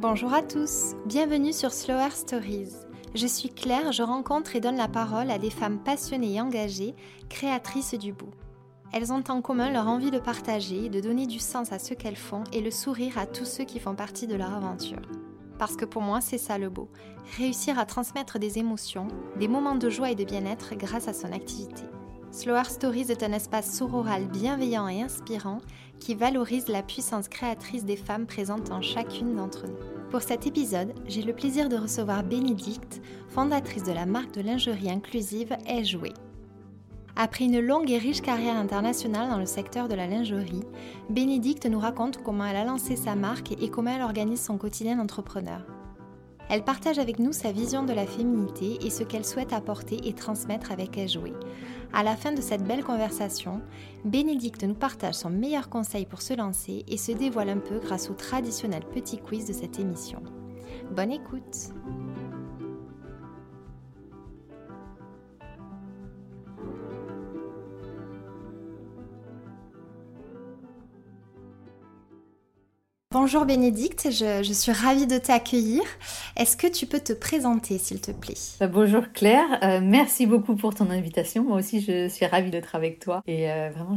Bonjour à tous, bienvenue sur Slower Stories. Je suis Claire, je rencontre et donne la parole à des femmes passionnées et engagées, créatrices du bout. Elles ont en commun leur envie de partager, de donner du sens à ce qu'elles font et le sourire à tous ceux qui font partie de leur aventure. Parce que pour moi, c'est ça le beau, réussir à transmettre des émotions, des moments de joie et de bien-être grâce à son activité. Slower Stories est un espace sororal bienveillant et inspirant qui valorise la puissance créatrice des femmes présentes en chacune d'entre nous. Pour cet épisode, j'ai le plaisir de recevoir Bénédicte, fondatrice de la marque de lingerie inclusive Est Joué. Après une longue et riche carrière internationale dans le secteur de la lingerie, Bénédicte nous raconte comment elle a lancé sa marque et comment elle organise son quotidien d'entrepreneur. Elle partage avec nous sa vision de la féminité et ce qu'elle souhaite apporter et transmettre avec Jouer. À la fin de cette belle conversation, Bénédicte nous partage son meilleur conseil pour se lancer et se dévoile un peu grâce au traditionnel petit quiz de cette émission. Bonne écoute Bonjour Bénédicte, je, suis ravie de t'accueillir. Est-ce que tu peux te présenter s'il te plaît? Bah, Bonjour Claire, euh, merci beaucoup pour ton invitation. Moi aussi je suis ravie d'être avec toi et euh, vraiment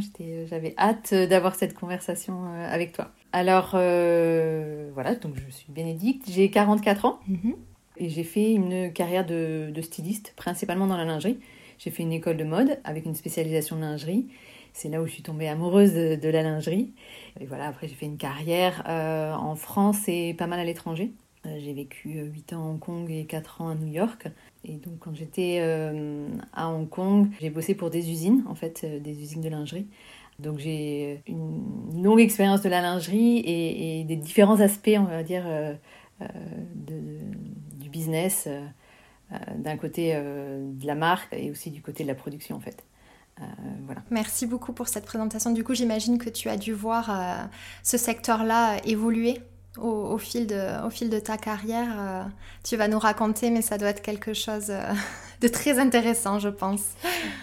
j'avais hâte d'avoir cette conversation euh, avec toi. Alors voilà, donc je suis Bénédicte, j'ai 44 ans mhm. et j'ai fait une carrière de, de styliste, principalement dans la lingerie. J'ai fait une école de mode avec une spécialisation de lingerie c'est là où je suis tombée amoureuse de, la lingerie. Et voilà, après j'ai fait une carrière euh, en France et pas mal à l'étranger. Euh, j'ai vécu 8 euh, ans à Hong Kong et 4 ans à New York. Et donc quand j'étais à Hong Kong, j'ai bossé pour des usines, en fait, des usines de lingerie. Donc j'ai une longue expérience de la lingerie et, des différents aspects, on va dire, du business, d'un côté de la marque et aussi du côté de la production, en fait. Euh, Merci beaucoup pour cette présentation. Du coup, j'imagine que tu as dû voir euh, ce secteur-là évoluer au, fil de, au fil de ta carrière. Euh, tu vas nous raconter, mais ça doit être quelque chose de très intéressant, je pense.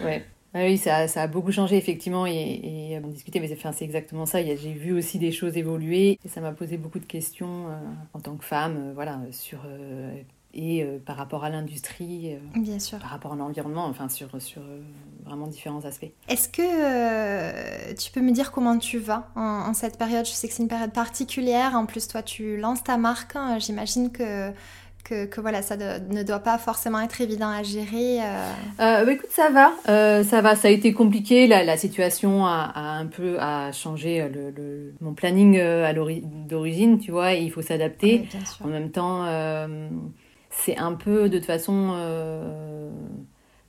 Ouais. Ah oui, ça, ça, a beaucoup changé effectivement et, et on discutait, mais c'est exactement ça. J'ai vu aussi des choses évoluer et ça m'a posé beaucoup de questions en tant que femme, voilà, sur et euh, par rapport à l'industrie, euh, bien sûr, par rapport à l'environnement, enfin sur, sur euh, vraiment différents aspects. Est-ce que tu peux me dire comment tu vas en, cette période? Je sais que c'est une période particulière. En plus, toi, tu lances ta marque. Hein. J'imagine que que, que, voilà, ça ne doit pas forcément être évident à gérer. Bah, écoute, ça va, ça va. Ça a été compliqué. La, la situation a, un peu a changé le, mon planning d'origine, tu vois. il faut s'adapter. en même temps c'est un peu de toute façon euh,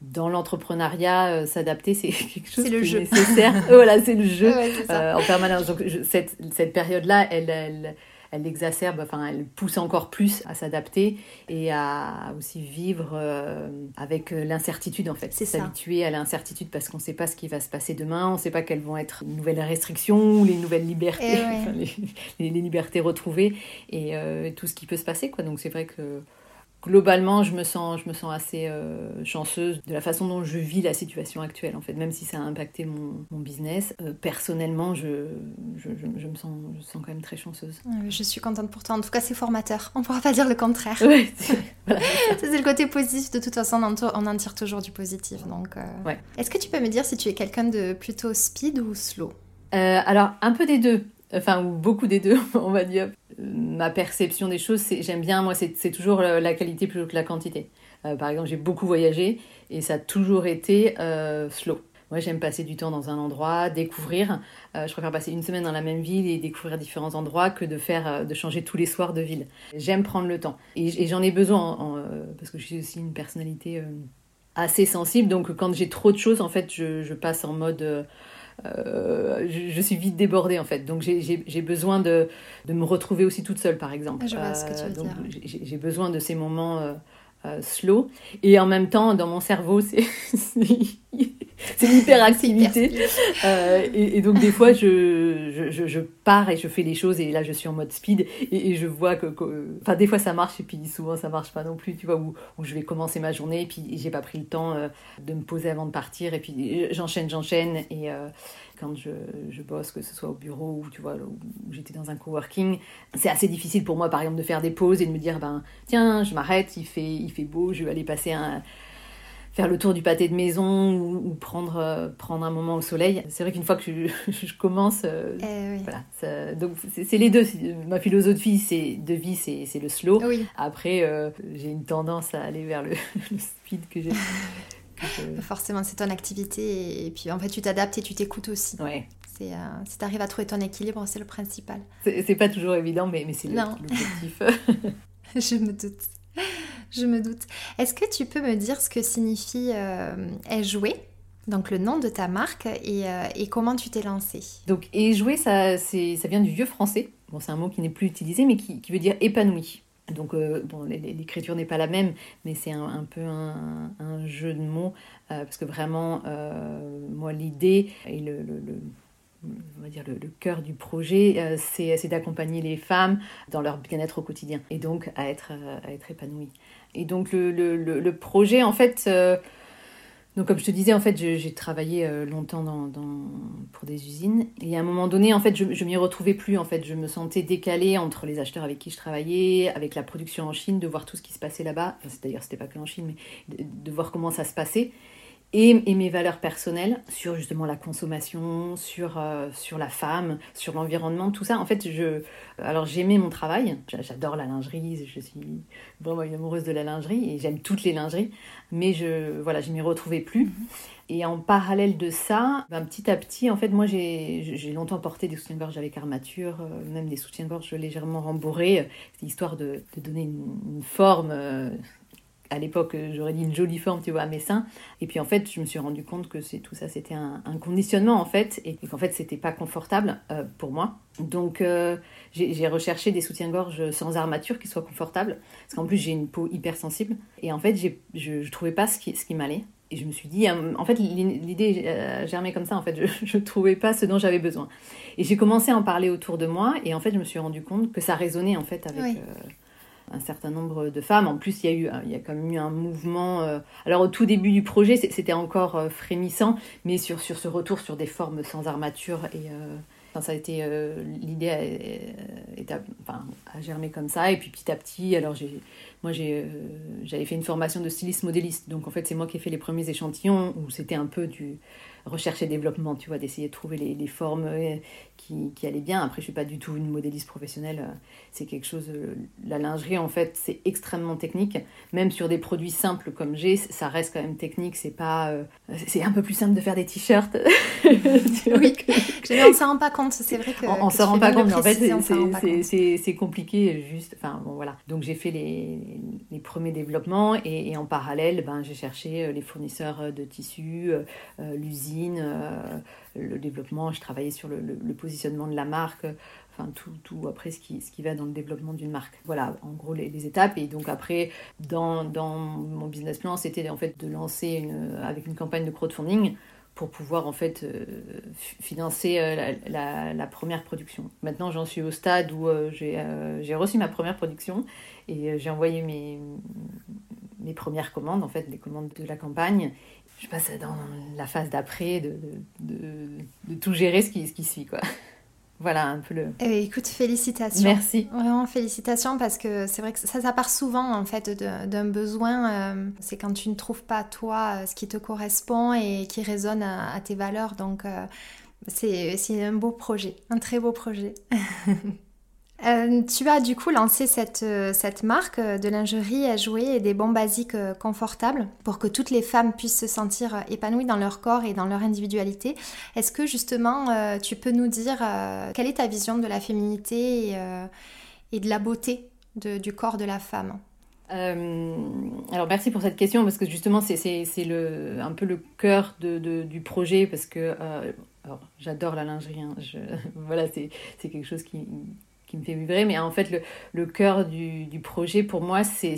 dans l'entrepreneuriat euh, s'adapter c'est quelque chose le jeu. nécessaire voilà c'est le jeu euh, en permanence donc cette, cette période là elle, elle, elle exacerbe, enfin, elle pousse encore plus à s'adapter et à aussi vivre avec l'incertitude en fait. C'est s'habituer à l'incertitude parce qu'on ne sait pas ce qui va se passer demain, on ne sait pas quelles vont être les nouvelles restrictions ou les nouvelles libertés, eh les, les, libertés retrouvées et tout ce qui peut se passer quoi. Donc c'est vrai que globalement, je me sens, je me sens assez euh, chanceuse de la façon dont je vis la situation actuelle, en fait, même si ça a impacté mon, mon business. Euh, personnellement, je, je, je, me sens, je sens quand même très chanceuse. Je suis contente pour toi. En tout cas, c'est formateur. On ne pourra pas dire le contraire. Ouais, c'est le côté positif. De toute façon, on en tire toujours du positif. Donc, euh. ouais. Est-ce que tu peux me dire si tu es quelqu'un de plutôt speed ou slow? Alors, un peu des deux enfin ou beaucoup des deux, on va dire. Ma perception des choses, j'aime bien, moi, c'est toujours la qualité plutôt que la quantité. Euh, par exemple, j'ai beaucoup voyagé et ça a toujours été euh, slow. Moi, j'aime passer du temps dans un endroit, découvrir. Euh, je préfère passer une semaine dans la même ville et découvrir différents endroits que de faire, de changer tous les soirs de ville. J'aime prendre le temps et, j'en ai besoin parce que je suis aussi une personnalité assez sensible. Donc, quand j'ai trop de choses, en fait, je passe en mode euh, je, suis vite débordée en fait. Donc j'ai besoin de, de, me retrouver aussi toute seule par exemple. Je vois ce que tu veux donc j'ai besoin de ces moments euh, slow. Et en même temps, dans mon cerveau, c'est c'est l'hyperactivité. Euh, et, donc des fois, je, je, je, pars et je fais les choses et là, je suis en mode speed et, je vois que, enfin, des fois ça marche et puis souvent ça marche pas non plus, tu vois, où, où je vais commencer ma journée et puis j'ai pas pris le temps euh, de me poser avant de partir et puis j'enchaîne, j'enchaîne et euh, quand je, je, bosse, que ce soit au bureau ou tu vois, où j'étais dans un coworking, c'est assez difficile pour moi, par exemple, de faire des pauses et de me dire, ben tiens, je m'arrête, il fait, il fait beau, je vais aller passer un faire le tour du pâté de maison ou, prendre, euh, prendre un moment au soleil. C'est vrai qu'une fois que je, je commence, euh, eh voilà, donc c'est les deux. Ma philosophie c'est de vie, c'est le slow. Après, euh, j'ai une tendance à aller vers le, speed que j'ai. Forcément, c'est ton activité et, puis en fait, tu t'adaptes et tu t'écoutes aussi. Ouais. C'est, si tu arrives à trouver ton équilibre, c'est le principal. C'est pas toujours évident, mais, mais c'est l'objectif. je me doute. Je me doute. Est-ce que tu peux me dire ce que signifie euh, jouer? Donc le nom de ta marque et, euh, comment tu t'es lancée? Donc éjouer, ça, ça vient du vieux français. Bon, c'est un mot qui n'est plus utilisé, mais qui, veut dire épanoui. Donc euh, bon, l'écriture n'est pas la même, mais c'est un, peu un, jeu de mots, euh, parce que vraiment, moi, l'idée et le on va dire le, cœur du projet, euh, c'est d'accompagner les femmes dans leur bien-être au quotidien et donc à être, euh, à être épanouies. Et donc le, le, le projet, en fait, euh, donc comme je te disais, en fait, j'ai travaillé longtemps dans, dans, pour des usines et à un moment donné, en fait, je, m'y retrouvais plus. En fait, je me sentais décalée entre les acheteurs avec qui je travaillais, avec la production en Chine, de voir tout ce qui se passait là-bas. Enfin, C'est-à-dire, c'était pas que en Chine, mais de voir comment ça se passait et, mes valeurs personnelles sur justement la consommation, sur, euh, sur la femme, sur l'environnement, tout ça. En fait, je, alors j'aimais mon travail, j'adore la lingerie, je suis vraiment une amoureuse de la lingerie et j'aime toutes les lingeries, mais je voilà, je m'y retrouvais plus. Et en parallèle de ça, ben, petit à petit, en fait, moi j'ai longtemps porté des soutiens-gorge avec armature, euh, même des soutiens-gorge légèrement rembourrés, histoire de, de donner une, forme. Euh, à l'époque, j'aurais dit une jolie forme, tu vois, à mes seins. Et puis en fait, je me suis rendu compte que c'est tout ça, c'était un, conditionnement en fait, et qu'en fait, c'était pas confortable euh, pour moi. Donc euh, j'ai recherché des soutiens-gorge sans armature qui soient confortables, parce qu'en plus j'ai une peau hypersensible. Et en fait, je, ne trouvais pas ce qui, ce qui m'allait. Et je me suis dit, euh, en fait, l'idée germait comme ça, en fait, je ne trouvais pas ce dont j'avais besoin. Et j'ai commencé à en parler autour de moi, et en fait, je me suis rendu compte que ça résonnait en fait avec un certain nombre de femmes. En plus, il y a, eu, il y a quand même eu un mouvement. Euh, alors, au tout début du projet, c'était encore euh, frémissant, mais sur, sur ce retour sur des formes sans armature et. Euh, ça a été l'idée a, enfin, a germé comme ça et puis petit à petit alors j'ai moi j'avais fait une formation de styliste modéliste donc en fait c'est moi qui ai fait les premiers échantillons où c'était un peu du recherche et développement, tu vois, d'essayer de trouver les, formes euh, qui, qui, allaient bien. Après, je suis pas du tout une modéliste professionnelle. Euh, c'est quelque chose. Euh, la lingerie, en fait, c'est extrêmement technique. Même sur des produits simples comme j'ai, ça reste quand même technique. C'est pas. c'est un peu plus simple de faire des t-shirts. oui, on s'en rend pas compte. C'est vrai que. On, s'en rend pas compte, mais en fait, c'est compliqué. Juste. Enfin, bon, voilà. Donc, j'ai fait les, les, premiers développements et, en parallèle, ben, j'ai cherché les fournisseurs de tissus, l'usine euh, le développement, je travaillais sur le, positionnement de la marque, enfin tout, tout, après ce qui, ce qui va dans le développement d'une marque. Voilà, en gros les, étapes. Et donc après, dans, dans mon business plan, c'était en fait de lancer avec une campagne de crowdfunding pour pouvoir en fait euh, financer euh, la, première production. Maintenant, j'en suis au stade où j'ai reçu ma première production et j'ai envoyé mes, mes premières commandes, en fait, les commandes de la campagne je passe dans la phase d'après de, de, tout gérer ce qui, ce qui suit, quoi. Voilà un peu le. Eh, écoute, félicitations. Merci. Vraiment félicitations parce que c'est vrai que ça, ça part souvent en fait d'un besoin. Euh, c'est quand tu ne trouves pas toi ce qui te correspond et qui résonne à, tes valeurs. Donc euh, c'est un beau projet, un très beau projet. Euh, tu as du coup lancé cette, euh, cette marque euh, de lingerie à jouer et des bons basiques confortables pour que toutes les femmes puissent se sentir épanouies dans leur corps et dans leur individualité. Est-ce que justement tu peux nous dire quelle est ta vision de la féminité et, de la beauté du corps de la femme? Alors merci pour cette question parce que justement c'est le, un peu le cœur du projet parce que j'adore la lingerie. Hein. voilà, c'est quelque chose qui, qui me fait vibrer, mais en fait, le, le cœur du, du projet, pour moi, c'est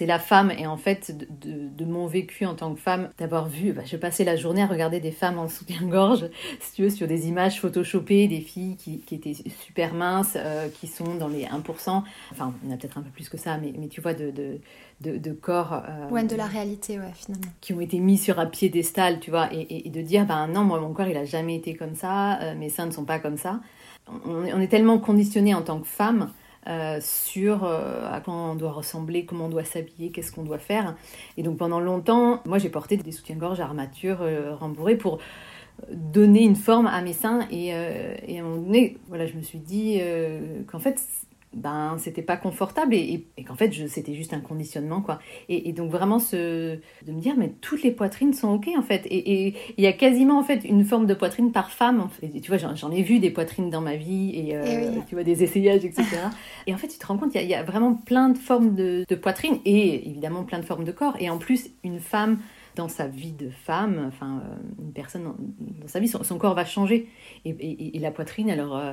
la femme. Et en fait, de, de, mon vécu en tant que femme, d'avoir vu, bah, je passais la journée à regarder des femmes en soutien-gorge, si tu veux, sur des images photoshopées, des filles qui, qui étaient super minces, euh, qui sont dans les 1%. Enfin, on a peut-être un peu plus que ça, mais, mais tu vois, de, de, de, de corps. Euh, ouais, de la réalité, ouais, finalement. Qui ont été mis sur un piédestal, tu vois, et, et, de dire, ben non, moi, mon corps, il a jamais été comme ça, euh, mes seins ne sont pas comme ça. On, est tellement conditionné en tant que femme euh, sur euh, à quoi on doit ressembler, comment on doit s'habiller, qu'est-ce qu'on doit faire. Et donc pendant longtemps, moi j'ai porté des soutiens-gorge à armature euh, rembourrée pour donner une forme à mes seins et, et, à un moment donné, voilà, je me suis dit qu'en fait ben c'était pas confortable et, et, qu'en fait c'était juste un conditionnement quoi et, et, donc vraiment ce de me dire mais toutes les poitrines sont ok en fait et il y a quasiment en fait une forme de poitrine par femme en fait. tu vois j'en ai vu des poitrines dans ma vie et, euh, oui. tu vois des essayages etc et en fait tu te rends compte il y, y, a vraiment plein de formes de, de poitrine et évidemment plein de formes de corps et en plus une femme dans sa vie de femme, enfin une personne dans, dans sa vie, son, son, corps va changer. Et, et, et la poitrine, alors euh,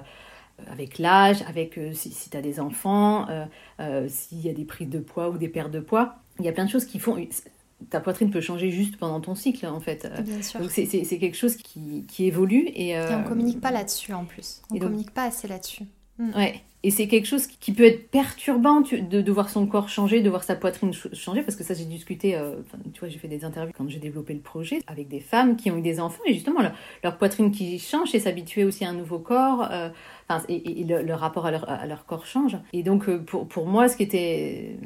avec l'âge, avec euh, si, si tu as des enfants, euh, euh, s'il y a des prises de poids ou des pertes de poids. Il y a plein de choses qui font. Ta poitrine peut changer juste pendant ton cycle, en fait. Bien sûr. Donc c'est quelque chose qui, qui évolue. Et, et on communique pas là-dessus en plus. On communique donc... pas assez là-dessus. Mm. Ouais. Et c'est quelque chose qui peut être perturbant tu, de, voir son corps changer, de voir sa poitrine changer, parce que ça, j'ai discuté, euh, tu vois, j'ai fait des interviews quand j'ai développé le projet avec des femmes qui ont eu des enfants, et justement, leur, poitrine qui change et s'habituer aussi à un nouveau corps, euh, et, et le, rapport à leur, corps change. Et donc, euh, pour, moi, ce qui était.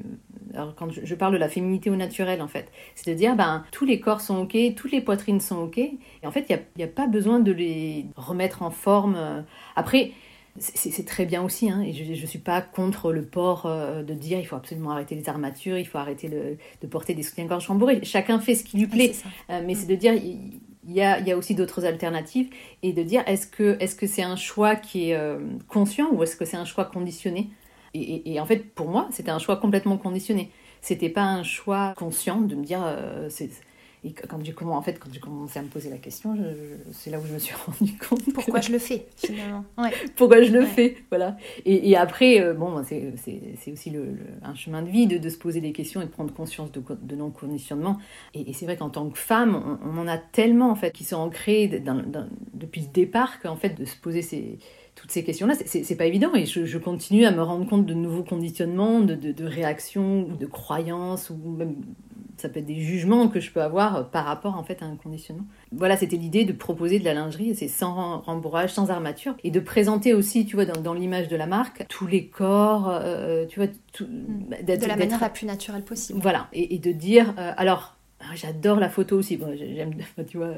Alors, quand je, parle de la féminité au naturel, en fait, c'est de dire, ben, tous les corps sont OK, toutes les poitrines sont OK, et en fait, il n'y a, a, pas besoin de les remettre en forme. Après, c'est très bien aussi, hein, et je ne suis pas contre le port euh, de dire il faut absolument arrêter les armatures, il faut arrêter le, de porter des soutiens-gorge rembourrés. Chacun fait ce qui lui plaît, euh, mais c'est de dire il y a, y a aussi d'autres alternatives et de dire est-ce que c'est -ce un choix qui est euh, conscient ou est-ce que c'est un choix conditionné? Et, et, et, en fait, pour moi, c'était un choix complètement conditionné. C'était pas un choix conscient de me dire c'est et quand j'ai en fait, quand j'ai commencé à me poser la question, c'est là où je me suis rendu compte. Pourquoi je le fais, finalement ouais. Pourquoi je le ouais. fais, voilà. Et, et après, euh, bon, c'est aussi le, le, un chemin de vie de, de, se poser des questions et de prendre conscience de, de non-conditionnement. Et, et c'est vrai qu'en tant que femme, on, on, en a tellement, en fait, qui sont dans, dans, depuis le départ qu'en fait, de se poser ces toutes ces questions-là, c'est pas évident et je, je, continue à me rendre compte de nouveaux conditionnements, de, de, de réactions, de croyances ou même ça peut être des jugements que je peux avoir par rapport en fait à un conditionnement. Voilà, c'était l'idée de proposer de la lingerie, c'est sans rembourrage, sans armature, et de présenter aussi, tu vois, dans, dans l'image de la marque, tous les corps, euh, tu vois, tout, mmh. de la manière la plus naturelle possible. Voilà, et, et de dire, euh, alors ah, J'adore la photo aussi. Bon, j'aime, tu vois.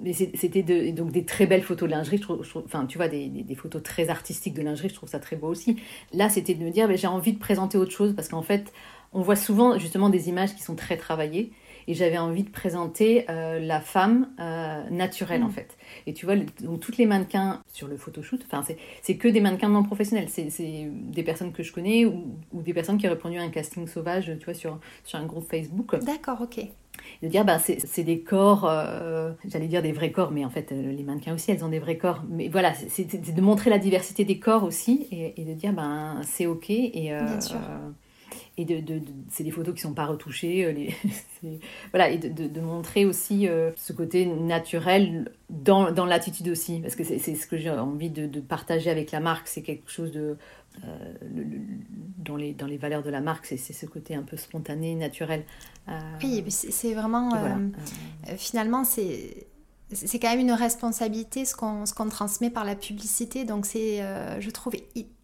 Mais c'était de, donc des très belles photos de lingerie. Je trouve, je trouve enfin, tu vois, des, des, des, photos très artistiques de lingerie. Je trouve ça très beau aussi. Là, c'était de me dire, j'ai envie de présenter autre chose parce qu'en fait, on voit souvent justement des images qui sont très travaillées. Et j'avais envie de présenter euh, la femme euh, naturelle, mmh. en fait. Et tu vois, donc toutes les mannequins sur le photoshoot, enfin, c'est que des mannequins non professionnels. C'est des personnes que je connais ou, ou, des personnes qui ont répondu à un casting sauvage, tu vois, sur, sur un groupe Facebook. D'accord, ok de dire bah c'est des corps euh, j'allais dire des vrais corps mais en fait les mannequins aussi elles ont des vrais corps mais voilà c'est de montrer la diversité des corps aussi et, et de dire ben c'est ok et Bien sûr. Et de, de, de c'est des photos qui sont pas retouchées euh, les, voilà et de, de, montrer aussi euh, ce côté naturel dans, dans l'attitude aussi parce que c'est ce que j'ai envie de, partager avec la marque c'est quelque chose de euh, le, le, dans, les, dans les valeurs de la marque, c'est ce côté un peu spontané, naturel. Euh, oui, c'est vraiment. Voilà. Finalement, c'est c'est quand même une responsabilité ce qu'on qu transmet par la publicité. Donc c'est, euh, je trouve,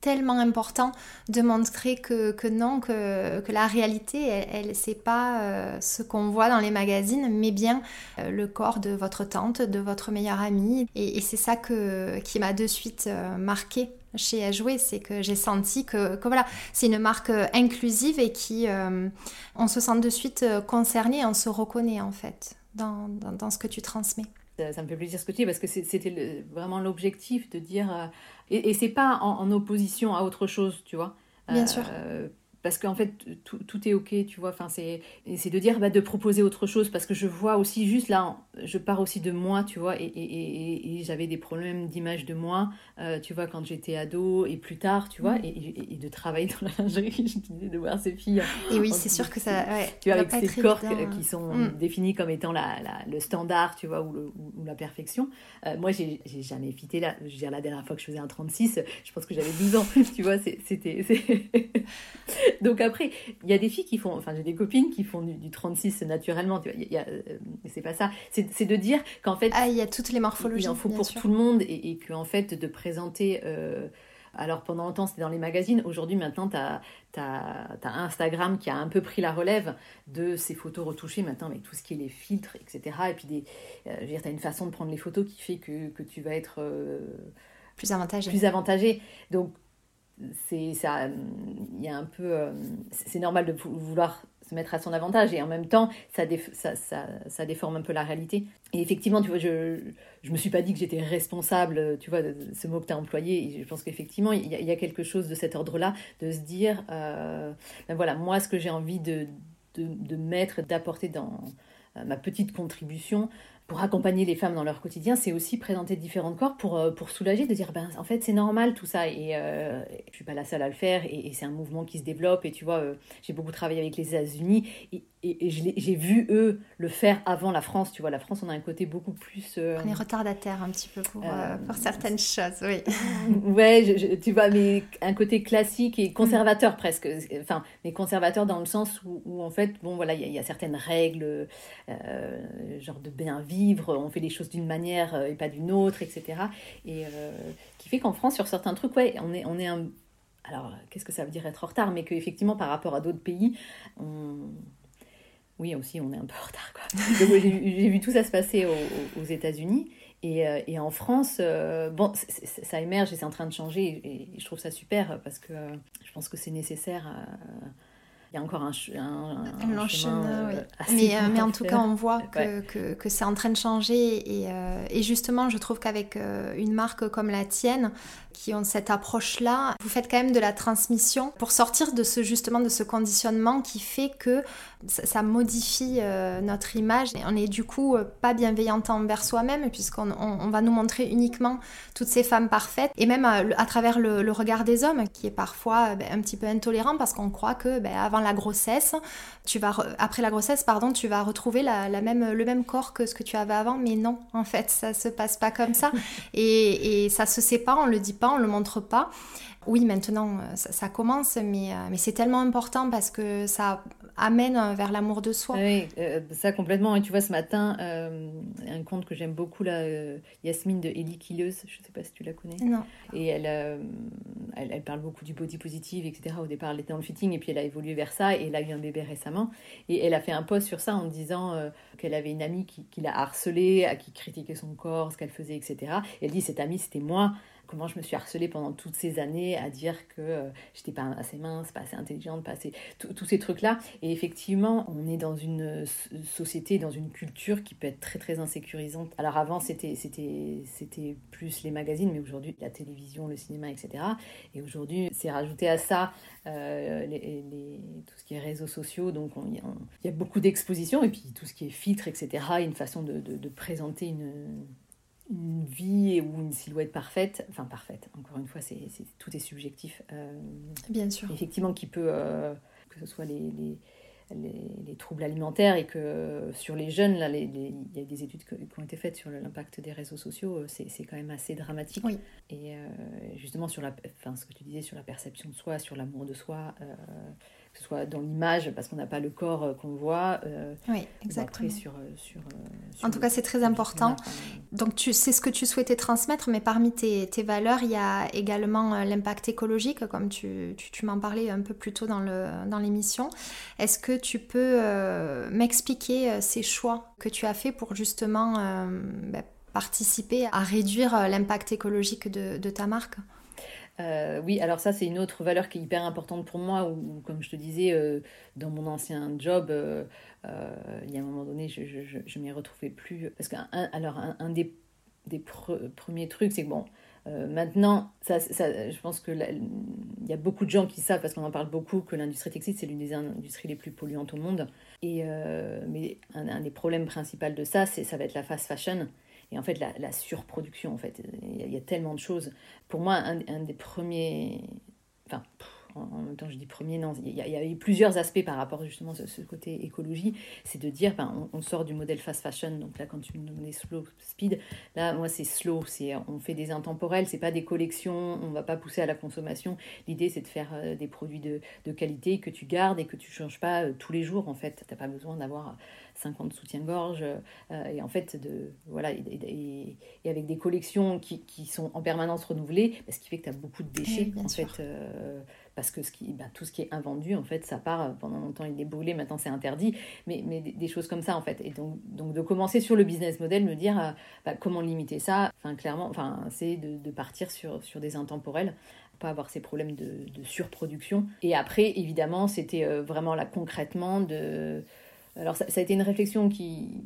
tellement important de montrer que, non, que, la réalité, elle, elle c'est pas euh, ce qu'on voit dans les magazines, mais bien euh, le corps de votre tante, de votre meilleure amie. Et, c'est ça qui m'a de suite marqué chez Jouer, c'est que j'ai senti que, voilà, c'est une marque inclusive et qui, on se sent de suite concerné, on se reconnaît en fait dans ce que tu transmets. Ça, ça, me fait plaisir ce que tu dis parce que c'était vraiment l'objectif de dire. Euh, et, et c'est pas en, en, opposition à autre chose, tu vois. Bien euh, sûr. Parce qu'en fait, tout, tout, est OK, tu vois. Enfin, c'est de dire bah, de proposer autre chose parce que je vois aussi juste là, je pars aussi de moi, tu vois, et, et, et, j'avais des problèmes d'image de moi, euh, tu vois, quand j'étais ado et plus tard, tu vois, mm. et, de travailler dans la lingerie, je disais de voir ces filles. Et oui, c'est sûr que ça. Ouais, tu vois, avec ces corps qui sont mm. définis comme étant la, le standard, tu vois, ou, le, ou la perfection. Euh, moi, j'ai jamais fité là. Je veux dire, la dernière fois que je faisais un 36, je pense que j'avais 12 ans, tu vois, c'était. Donc après, il y a des filles qui font, enfin, j'ai des copines qui font du, 36 naturellement, tu vois, y a, euh, c'est pas ça. C'est de dire qu'en fait. Ah, il y a toutes les morphologies. Il en faut pour tout le monde et, et qu'en fait, de présenter. Euh, alors pendant longtemps c'était dans les magazines, aujourd'hui maintenant tu as, as, Instagram qui a un peu pris la relève de ces photos retouchées maintenant avec tout ce qui est les filtres, etc. Et puis des, euh, je veux dire, tu as une façon de prendre les photos qui fait que, que tu vas être euh, plus avantagé. Plus avantagé. Donc c'est ça, il y a un peu, c'est normal de vouloir se mettre à son avantage et en même temps ça, ça, ça, ça, déforme un peu la réalité. Et effectivement tu vois je je me suis pas dit que j'étais responsable tu vois de ce mot que tu as employé. Et je pense qu'effectivement il y, a quelque chose de cet ordre là de se dire euh, ben voilà moi ce que j'ai envie de, de, de mettre d'apporter dans euh, ma petite contribution pour accompagner les femmes dans leur quotidien, c'est aussi présenter différents corps pour, euh, pour soulager, de dire, ben, en fait, c'est normal tout ça, et euh, je suis pas la seule à le faire, et, c'est un mouvement qui se développe, et tu vois, euh, j'ai beaucoup travaillé avec les États-Unis, et, et, j'ai vu eux le faire avant la France, tu vois, la France, on a un côté beaucoup plus... on est retardataire un petit peu pour, pour certaines choses, oui. ouais, tu vois, mais un côté classique et conservateur presque, enfin, mais conservateur dans le sens où, en fait, bon, voilà, il y, y, a certaines règles, genre de bien vivre, on fait les choses d'une manière euh, et pas d'une autre, etc. Et euh, qui fait qu'en France, sur certains trucs, ouais, on est, on est un... Alors, qu'est-ce que ça veut dire être en retard? Mais qu'effectivement, par rapport à d'autres pays, on... Oui, aussi, on est un peu en retard. Quoi. j'ai vu tout ça se passer aux, États-Unis. Et, euh, et, en France, bon, ça émerge et c'est en train de changer. Et, je trouve ça super parce que je pense que c'est nécessaire il y a encore un, un, un, chemin, euh, mais, euh, mais, en tout cas, on voit que, que, que c'est en train de changer. Et, euh, et justement, je trouve qu'avec une marque comme la tienne, qui ont cette approche-là, vous faites quand même de la transmission pour sortir de ce justement de ce conditionnement qui fait que ça, modifie notre image et on est du coup pas bienveillante envers soi-même puisqu'on on, va nous montrer uniquement toutes ces femmes parfaites et même à, travers le, regard des hommes qui est parfois ben, un petit peu intolérant parce qu'on croit que ben, avant la grossesse, tu vas après la grossesse, pardon, tu vas retrouver la, même, le même corps que ce que tu avais avant, mais non, en fait, ça se passe pas comme ça. et, et ça se sait pas, on le dit pas, on le montre pas. Oui, maintenant, ça, commence, mais, mais c'est tellement important parce que ça amène vers l'amour de soi. Oui, euh, ça complètement. Et tu vois, ce matin, euh, un conte que j'aime beaucoup, là, euh, Yasmine de Ellie Killeuse, je ne sais pas si tu la connais. Non. Et elle, elle, elle, parle beaucoup du body positive, etc. Au départ, elle était dans le fitting et puis elle a évolué vers ça et elle a eu un bébé récemment. Et elle a fait un post sur ça en disant qu'elle avait une amie qui, qui l'a harcelée, à qui critiquait son corps, ce qu'elle faisait, etc. Et elle dit, cette amie, c'était moi comment je me suis harcelée pendant toutes ces années à dire que euh, j'étais pas assez mince, pas assez intelligente, pas assez. tous ces trucs-là. Et effectivement, on est dans une société, dans une culture qui peut être très très insécurisante. Alors avant, c'était, plus les magazines, mais aujourd'hui, la télévision, le cinéma, etc. Et aujourd'hui, c'est rajouté à ça euh, tout ce qui est réseaux sociaux. Donc il y a beaucoup d'expositions et puis tout ce qui est filtre, etc. Une façon de présenter une une vie ou une silhouette parfaite, enfin parfaite, encore une fois, c'est, tout est subjectif. Euh, Bien sûr. Effectivement, qui peut, euh, que ce soit les, les, les, troubles alimentaires et que sur les jeunes, là, il y a des études qui ont été faites sur l'impact des réseaux sociaux, euh, c'est, quand même assez dramatique. Oui. Et justement, sur la, enfin, ce que tu disais sur la perception de soi, sur l'amour de soi, que ce soit dans l'image, parce qu'on n'a pas le corps euh, qu'on voit. Euh, oui, exactement. Sur, euh, sur, en tout cas, c'est très important. Donc, tu sais ce que tu souhaitais transmettre, mais parmi tes, tes valeurs, il y a également l'impact écologique, comme tu, tu, tu m'en parlais un peu plus tôt dans l'émission. Dans Est-ce que tu peux m'expliquer ces choix que tu as fait pour justement ben, participer à réduire l'impact écologique de, de ta marque? Euh, oui, alors ça, c'est une autre valeur qui est hyper importante pour moi, ou comme je te disais, euh, dans mon ancien job, euh, il y a un moment donné, je ne m'y retrouvais plus. Parce qu'un alors, un, des, premiers trucs, c'est que bon, maintenant, ça, je pense que il y a beaucoup de gens qui savent, parce qu'on en parle beaucoup, que l'industrie textile, c'est l'une des industries les plus polluantes au monde. Et, mais un, des problèmes principaux de ça, ça va être la fast fashion. Et en fait, la, surproduction, en fait, il y, a tellement de choses. Pour moi, un, des premiers... Enfin, en même temps je dis premier, non, il y, a, eu plusieurs aspects par rapport justement à ce, côté écologie, c'est de dire, ben, on, sort du modèle fast fashion, donc là quand tu me donnais slow speed, là moi c'est slow, c'est on fait des intemporels, c'est pas des collections, on va pas pousser à la consommation, l'idée c'est de faire euh, des produits de, de, qualité que tu gardes et que tu changes pas euh, tous les jours en fait, t'as pas besoin d'avoir 50 soutiens-gorge euh, et en fait de voilà et, avec des collections qui, qui, sont en permanence renouvelées, ce qui fait que tu as beaucoup de déchets en fait parce que ce qui, bah, tout ce qui est invendu, en fait, ça part, pendant longtemps il est brûlé, maintenant c'est interdit, mais, mais des, choses comme ça, en fait. Et donc, donc de commencer sur le business model, me dire euh, bah, comment limiter ça, enfin, clairement, enfin, c'est de, de, partir sur, sur des intemporels pas avoir ces problèmes de, de surproduction. Et après, évidemment, c'était euh, vraiment là concrètement de... Alors ça, a été une réflexion qui,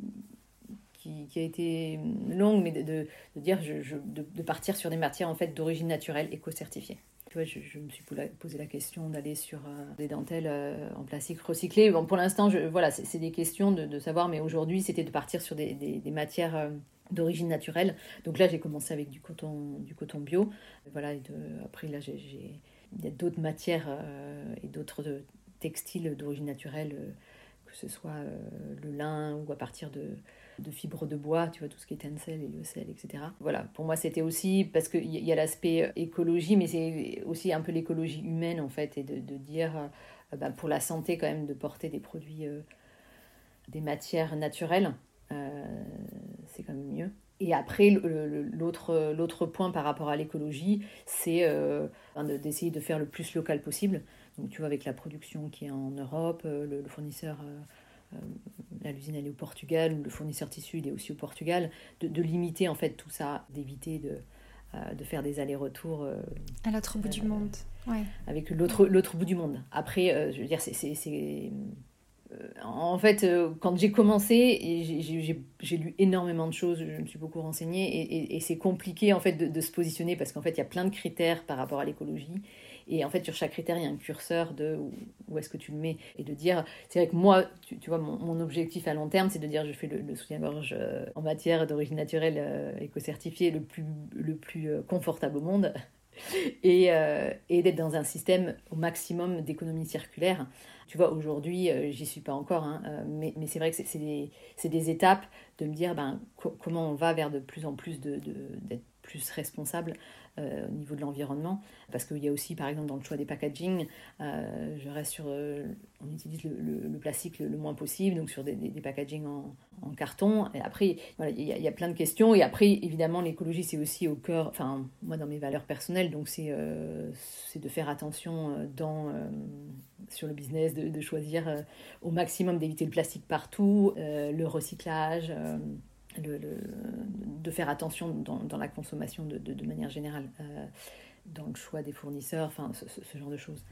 qui, a été longue, mais de, dire je, je, de, partir sur des matières en fait d'origine naturelle, éco-certifiées. Tu vois, je, me suis posé la question d'aller sur euh, des dentelles euh, en plastique recyclé. Bon, pour l'instant, voilà, c'est des questions de, savoir, mais aujourd'hui, c'était de partir sur des, des, matières euh, d'origine naturelle. Donc là, j'ai commencé avec du coton, du coton bio. Voilà, après, là, il y a d'autres matières et d'autres textiles d'origine naturelle, que ce soit le lin ou à partir de de fibres de bois, tu vois, tout ce qui est tencel, lyocell, etc. Voilà, pour moi, c'était aussi parce qu'il y, y a l'aspect euh, écologie, mais c'est aussi un peu l'écologie humaine, en fait, et de, dire, euh, bah, pour la santé, quand même, de porter des produits, euh, des matières naturelles, c'est quand même mieux. Et après, l'autre point par rapport à l'écologie, c'est d'essayer de faire le plus local possible. Donc, tu vois, avec la production qui est en Europe, le, fournisseur euh, la l'usine elle est au Portugal, le fournisseur tissu il est aussi au Portugal, de, limiter en fait tout ça, d'éviter de, euh, de faire des allers-retours. Euh, à l'autre bout du monde. Ouais. Avec l'autre, l'autre bout du monde. Après, je veux dire, c'est. en fait, quand j'ai commencé, j'ai lu énormément de choses, je me suis beaucoup renseignée, et, c'est compliqué en fait de, de se positionner parce qu'en fait, il y a plein de critères par rapport à l'écologie. Et en fait, sur chaque critère, il y a un curseur de où, est-ce que tu le mets. Et de dire, c'est vrai que moi, tu, vois, mon, objectif à long terme, c'est de dire, je fais le, soutien-gorge euh, en matière d'origine naturelle euh, éco-certifié le plus, le plus euh, confortable au monde. Et, et d'être dans un système au maximum d'économie circulaire. Tu vois, aujourd'hui, j'y suis pas encore, hein, mais, c'est vrai que c'est des, des, étapes de me dire ben, comment on va vers de plus en plus d'être de, d'être plus responsable euh, au niveau de l'environnement. Parce qu'il y a aussi, par exemple, dans le choix des packaging, euh, je reste sur. Euh, on utilise le, plastique le, moins possible, donc sur des, des, packaging en, carton. Et après, il y, a, plein de questions. Et après, évidemment, l'écologie, c'est aussi au cœur. Enfin, moi, dans mes valeurs personnelles, donc c'est de faire attention dans, sur le business, de choisir au maximum d'éviter le plastique partout, le recyclage de faire attention dans, la consommation de, manière générale. Euh, dans le choix des fournisseurs, enfin ce, genre de choses.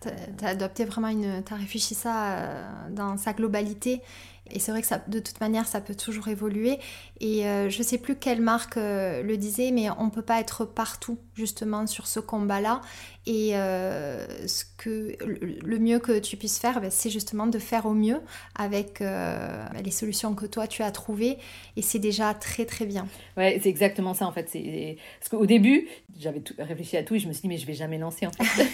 Tu as, adopté vraiment une. Tu as réfléchi ça euh, dans sa globalité et c'est vrai que ça, de toute manière, ça peut toujours évoluer. Et euh, je ne sais plus quelle marque euh, le disait, mais on ne peut pas être partout justement sur ce combat-là. Et euh, ce que, le mieux que tu puisses faire, ben, c'est justement de faire au mieux avec ben, les solutions que toi tu as trouvées. Et c'est déjà très très bien. Ouais, c'est exactement ça en fait. Parce qu'au début, j'avais réfléchi à tout et je me suis dit, mais je vais jamais lancer en fait.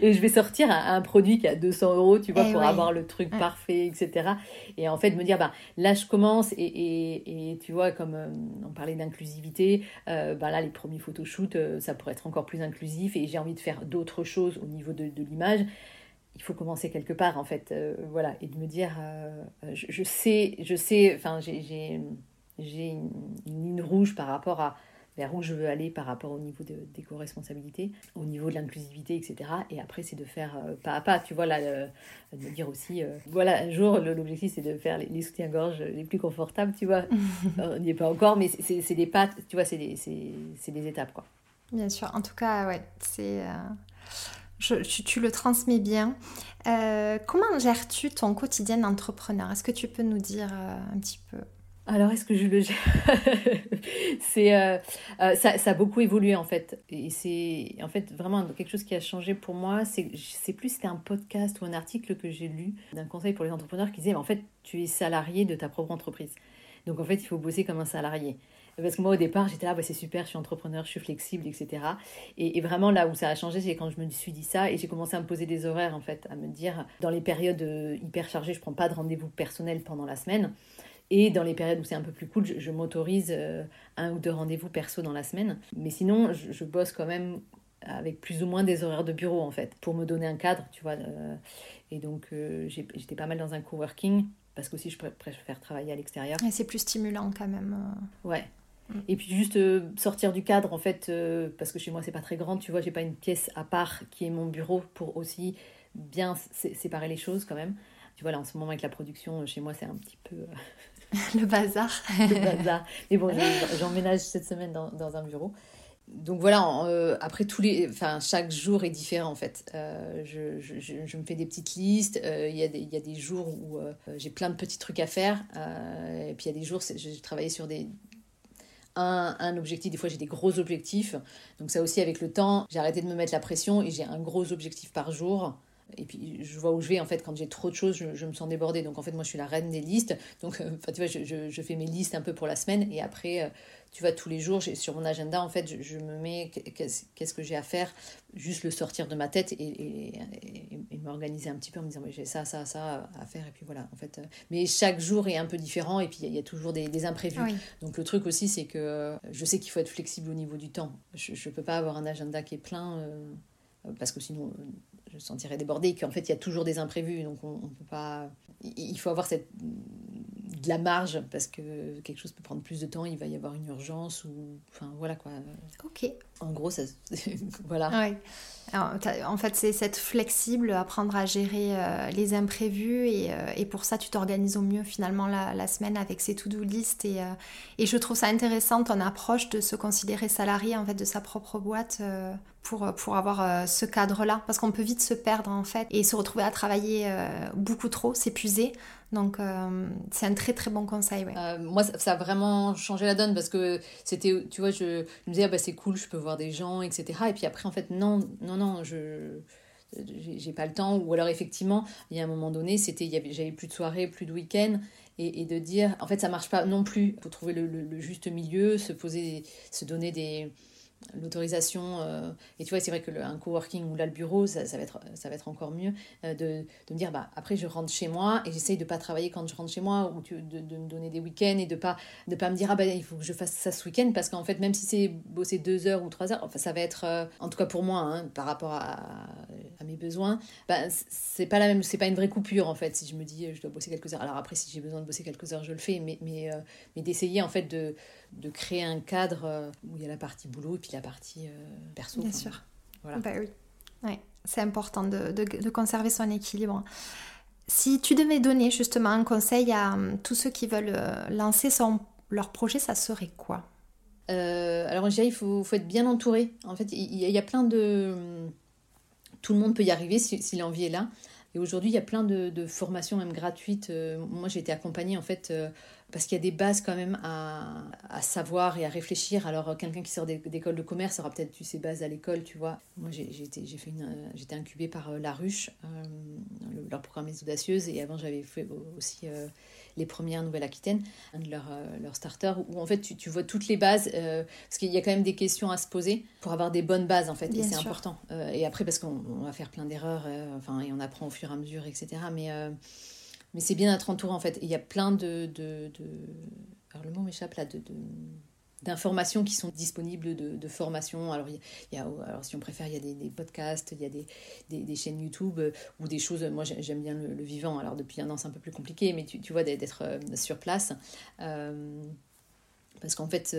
et je vais sortir un, produit qui a 200 euros, tu vois, eh pour avoir le truc parfait, etc. Et en fait, me dire, bah, là, je commence, et, et, tu vois, comme euh, on parlait d'inclusivité, euh, bah, là, les premiers photoshoots, euh, ça pourrait être encore plus inclusif, et j'ai envie de faire d'autres choses au niveau de, de l'image. Il faut commencer quelque part, en fait, voilà, et de me dire, je, je, sais, je sais, enfin, j'ai une ligne rouge par rapport à vers où je veux aller par rapport au niveau de, des co-responsabilités, au niveau de l'inclusivité, etc. Et après, c'est de faire euh, pas à pas, tu vois, là, de me dire aussi, euh, voilà, un jour, l'objectif, c'est de faire les, soutiens-gorge les plus confortables, tu vois. On n'y est pas encore, mais c'est des pattes, tu vois, c'est des, des, étapes, quoi. Bien sûr, en tout cas, ouais, c'est... Euh, je, tu, le transmets bien. comment gères-tu ton quotidien d'entrepreneur? Est-ce que tu peux nous dire un petit peu? Alors, est-ce que je le gère C'est euh, euh, ça, a beaucoup évolué en fait, et c'est en fait vraiment quelque chose qui a changé pour moi. C'est, plus c'était un podcast ou un article que j'ai lu d'un conseil pour les entrepreneurs qui disait en fait tu es salarié de ta propre entreprise, donc en fait il faut bosser comme un salarié. Parce que moi, au départ, j'étais là, bah, c'est super, je suis entrepreneur, je suis flexible, etc. Et, vraiment, là où ça a changé, c'est quand je me suis dit ça et j'ai commencé à me poser des horaires, en fait, à me dire, dans les périodes euh, hyper chargées, je prends pas de rendez-vous personnel pendant la semaine. Et dans les périodes où c'est un peu plus cool, je, m'autorise euh, un ou deux rendez-vous perso dans la semaine. Mais sinon, je, bosse quand même avec plus ou moins des horaires de bureau, en fait, pour me donner un cadre, tu vois. Euh, et donc, euh, j'étais pas mal dans un coworking, parce qu'aussi, je préfère travailler à l'extérieur. Et c'est plus stimulant, quand même. Ouais. Mm. Et puis juste sortir du cadre, en fait, parce que chez moi, c'est pas très grand, tu vois, j'ai pas une pièce à part qui est mon bureau pour aussi bien séparer les choses, quand même. Tu vois, là, en ce moment, avec la production, chez moi, c'est un petit peu le bazar. le bazar. Mais bon, j'emménage cette semaine dans, un bureau. Donc voilà, euh, après tous les, enfin chaque jour est différent en fait. Euh, je, me fais des petites listes. Euh, il y, y, a des jours où j'ai plein de petits trucs à faire. et puis il y a des jours, j'ai travaillé sur des, un, objectif. Des fois, j'ai des gros objectifs. Donc ça aussi, avec le temps, j'ai arrêté de me mettre la pression et j'ai un gros objectif par jour. Et puis, je vois où je vais. En fait, quand j'ai trop de choses, je, me sens débordée. Donc, en fait, moi, je suis la reine des listes. Donc, euh, tu vois, je, je, je, fais mes listes un peu pour la semaine. Et après, euh, tu vois, tous les jours, sur mon agenda, en fait, je, me mets qu'est-ce que j'ai à faire, juste le sortir de ma tête et, et, et, m'organiser un petit peu en me disant, j'ai ça, ça, ça à faire. Et puis voilà, en fait. Euh, mais chaque jour est un peu différent. Et puis, il y, a toujours des, des imprévus. Donc, le truc aussi, c'est que je sais qu'il faut être flexible au niveau du temps. Je ne peux pas avoir un agenda qui est plein. parce que sinon, je sentirais débordée, qu'en fait, il y a toujours des imprévus. Donc, on, on peut pas. Il faut avoir cette de la marge parce que quelque chose peut prendre plus de temps, il va y avoir une urgence ou enfin voilà quoi. Ok. En gros, ça voilà. Ouais. En fait, c'est cette flexible, apprendre à gérer euh, les imprévus et, euh, et, pour ça, tu t'organises au mieux finalement la, semaine avec ces to-do list et, euh, et je trouve ça intéressant ton approche de se considérer salarié en fait de sa propre boîte pour, pour avoir ce cadre-là parce qu'on peut vite se perdre en fait et se retrouver à travailler beaucoup trop, s'épuiser. Donc, c'est un très très bon conseil. Moi, ça, a vraiment changé la donne parce que c'était, tu vois, je, me disais, ah, bah, c'est cool, je peux voir des gens, etc. Et puis après, en fait, non, non, je j'ai pas le temps. Ou alors effectivement il y a un moment donné c'était j'avais plus de soirée plus de week-end. Et, de dire en fait ça marche pas non plus. Faut trouver le, le, juste milieu se poser se donner des l'autorisation. Euh, et tu vois, c'est vrai que un coworking ou là le bureau, ça, va, être, ça va être encore mieux euh, de, de, me dire, bah, après je rentre chez moi et j'essaye de pas travailler quand je rentre chez moi ou de, de, me donner des week-ends et de pas, de pas me dire, ah bah, il faut que je fasse ça ce week-end parce qu'en fait, même si c'est bosser deux heures ou trois heures, enfin, ça va être, euh, en tout cas pour moi, hein, par rapport à, à, mes besoins, bah, c'est pas la même, c'est pas une vraie coupure en fait. Si je me dis, je dois bosser quelques heures. Alors après, si j'ai besoin de bosser quelques heures, je le fais, mais, mais, mais d'essayer en fait de de créer un cadre euh, où il y a la partie boulot et puis la partie euh, perso. Bien sûr. Voilà. Bah oui. Ouais. C'est important de, de, conserver son équilibre. Si tu devais donner justement un conseil à euh, tous ceux qui veulent lancer son, leur projet, ça serait quoi? Alors, je dirais, il faut, faut, être bien entouré. En fait, il y, y, a plein de... Tout le monde peut y arriver si, si l'envie est là. Et aujourd'hui, il y a plein de, de formations, même gratuites. moi, j'ai été accompagnée, en fait, parce qu'il y a des bases quand même à, à savoir et à réfléchir. Alors, quelqu'un qui sort d'école de commerce aura peut-être eu ses bases à l'école, tu vois. Moi, j'ai été, fait une, j'étais incubée par euh, La Ruche, euh, leur programme Les Audacieuses, et avant, j'avais fait aussi euh, les premières Nouvelle-Aquitaine, un de leurs leur starters, où en fait, tu, tu, vois toutes les bases, parce qu'il y a quand même des questions à se poser pour avoir des bonnes bases, en fait, et c'est important. et après, parce qu'on va faire plein d'erreurs, enfin, et on apprend au fur et à mesure, etc. Mais mais c'est bien d'être entouré en fait. Il y a plein de. de. Alors le mot m'échappe là, de, d'informations qui sont disponibles de, de formation. Alors, a, alors, si on préfère, il y a des, des podcasts, il y a des, des, des, chaînes YouTube euh, ou des choses. Moi, j'aime bien le, vivant. Alors, depuis un an, c'est un peu plus compliqué, mais tu, tu vois, d'être euh, sur place. Euh, parce qu'en fait,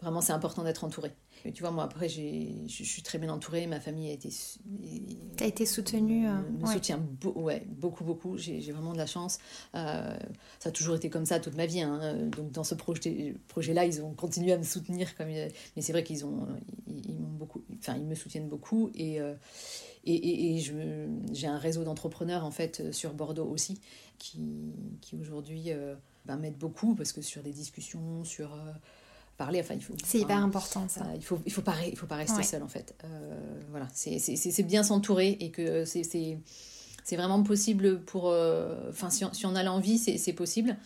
vraiment, c'est important d'être entouré. Et tu vois, moi, après, je suis très bien entourée. Ma famille a été. Tu as été soutenue Me, me soutient ouais, beaucoup, beaucoup. J'ai vraiment de la chance. Euh, ça a toujours été comme ça toute ma vie. Hein. Donc, dans ce projet-là, projet ils ont continué à me soutenir. Comme, mais c'est vrai qu'ils ont, ils, m'ont beaucoup. Enfin, ils me soutiennent beaucoup. Et. Euh, et, et, et j'ai un réseau d'entrepreneurs en fait sur Bordeaux aussi qui, qui aujourd'hui euh, ben, m'aide beaucoup parce que sur des discussions, sur parler, enfin il faut. C'est hyper important ça. il faut il faut pas il faut pas rester seul en fait. voilà, c'est bien s'entourer et que c'est c'est vraiment possible pour. Enfin si, si, on a l'envie, c'est possible.